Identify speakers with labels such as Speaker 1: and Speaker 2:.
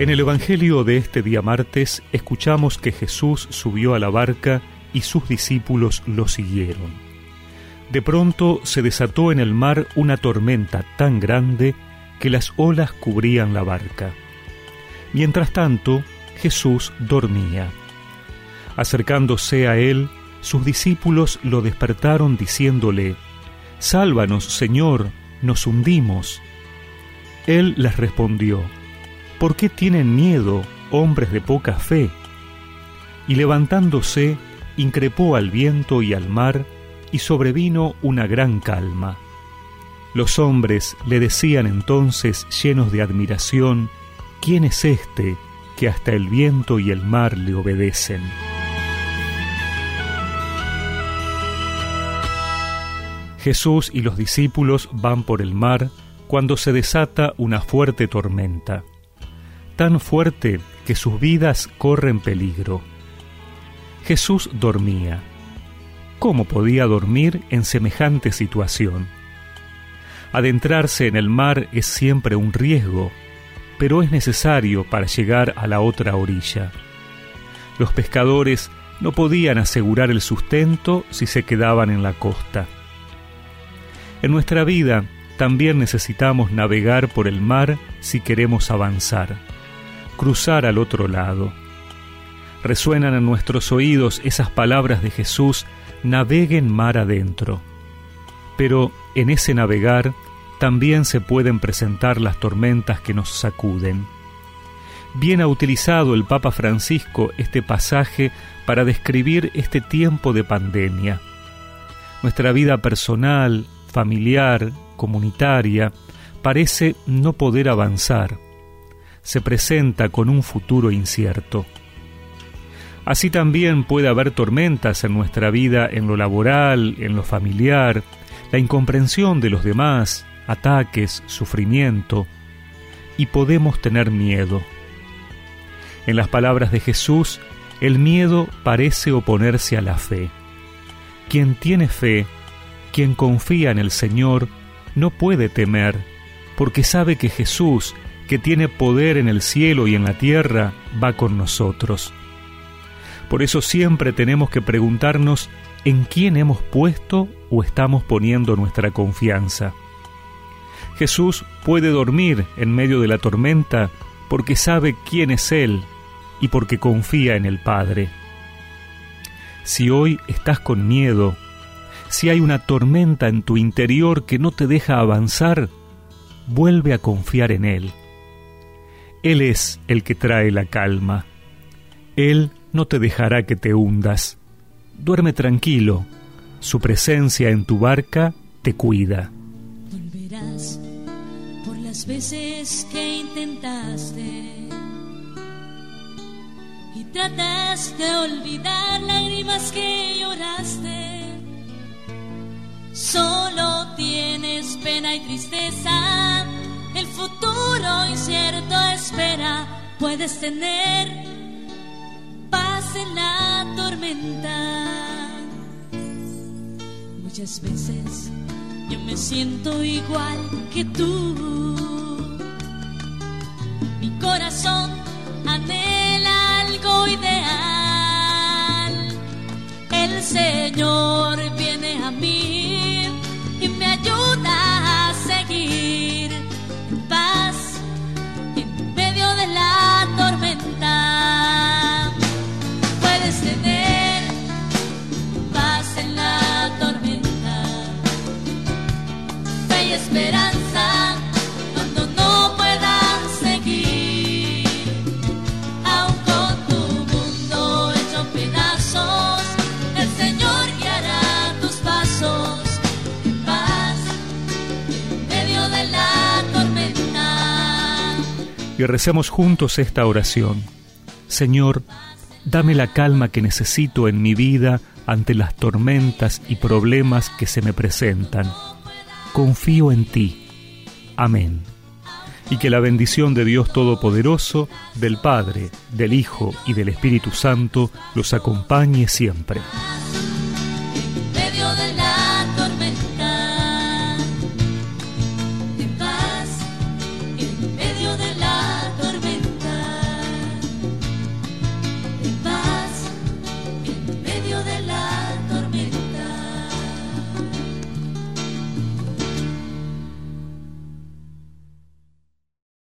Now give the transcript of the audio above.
Speaker 1: En el Evangelio de este día martes escuchamos que Jesús subió a la barca y sus discípulos lo siguieron. De pronto se desató en el mar una tormenta tan grande que las olas cubrían la barca. Mientras tanto, Jesús dormía. Acercándose a él, sus discípulos lo despertaron diciéndole, Sálvanos, Señor, nos hundimos. Él les respondió, ¿Por qué tienen miedo, hombres de poca fe? Y levantándose, increpó al viento y al mar, y sobrevino una gran calma. Los hombres le decían entonces, llenos de admiración, ¿quién es este que hasta el viento y el mar le obedecen? Jesús y los discípulos van por el mar cuando se desata una fuerte tormenta tan fuerte que sus vidas corren peligro. Jesús dormía. ¿Cómo podía dormir en semejante situación? Adentrarse en el mar es siempre un riesgo, pero es necesario para llegar a la otra orilla. Los pescadores no podían asegurar el sustento si se quedaban en la costa. En nuestra vida también necesitamos navegar por el mar si queremos avanzar cruzar al otro lado. Resuenan en nuestros oídos esas palabras de Jesús, naveguen mar adentro. Pero en ese navegar también se pueden presentar las tormentas que nos sacuden. Bien ha utilizado el Papa Francisco este pasaje para describir este tiempo de pandemia. Nuestra vida personal, familiar, comunitaria, parece no poder avanzar se presenta con un futuro incierto. Así también puede haber tormentas en nuestra vida en lo laboral, en lo familiar, la incomprensión de los demás, ataques, sufrimiento, y podemos tener miedo. En las palabras de Jesús, el miedo parece oponerse a la fe. Quien tiene fe, quien confía en el Señor, no puede temer, porque sabe que Jesús que tiene poder en el cielo y en la tierra, va con nosotros. Por eso siempre tenemos que preguntarnos en quién hemos puesto o estamos poniendo nuestra confianza. Jesús puede dormir en medio de la tormenta porque sabe quién es Él y porque confía en el Padre. Si hoy estás con miedo, si hay una tormenta en tu interior que no te deja avanzar, vuelve a confiar en Él él es el que trae la calma. Él no te dejará que te hundas. Duerme tranquilo. Su presencia en tu barca te cuida.
Speaker 2: Volverás por las veces que intentaste y trataste de olvidar lágrimas que lloraste. Solo tienes pena y tristeza el futuro incierto espera, puedes tener paz en la tormenta. Muchas veces yo me siento igual que tú. Mi corazón anhela algo ideal. El Señor viene a mí y
Speaker 1: recemos juntos esta oración. Señor, dame la calma que necesito en mi vida ante las tormentas y problemas que se me presentan. Confío en ti. Amén. Y que la bendición de Dios Todopoderoso, del Padre, del Hijo y del Espíritu Santo los acompañe siempre.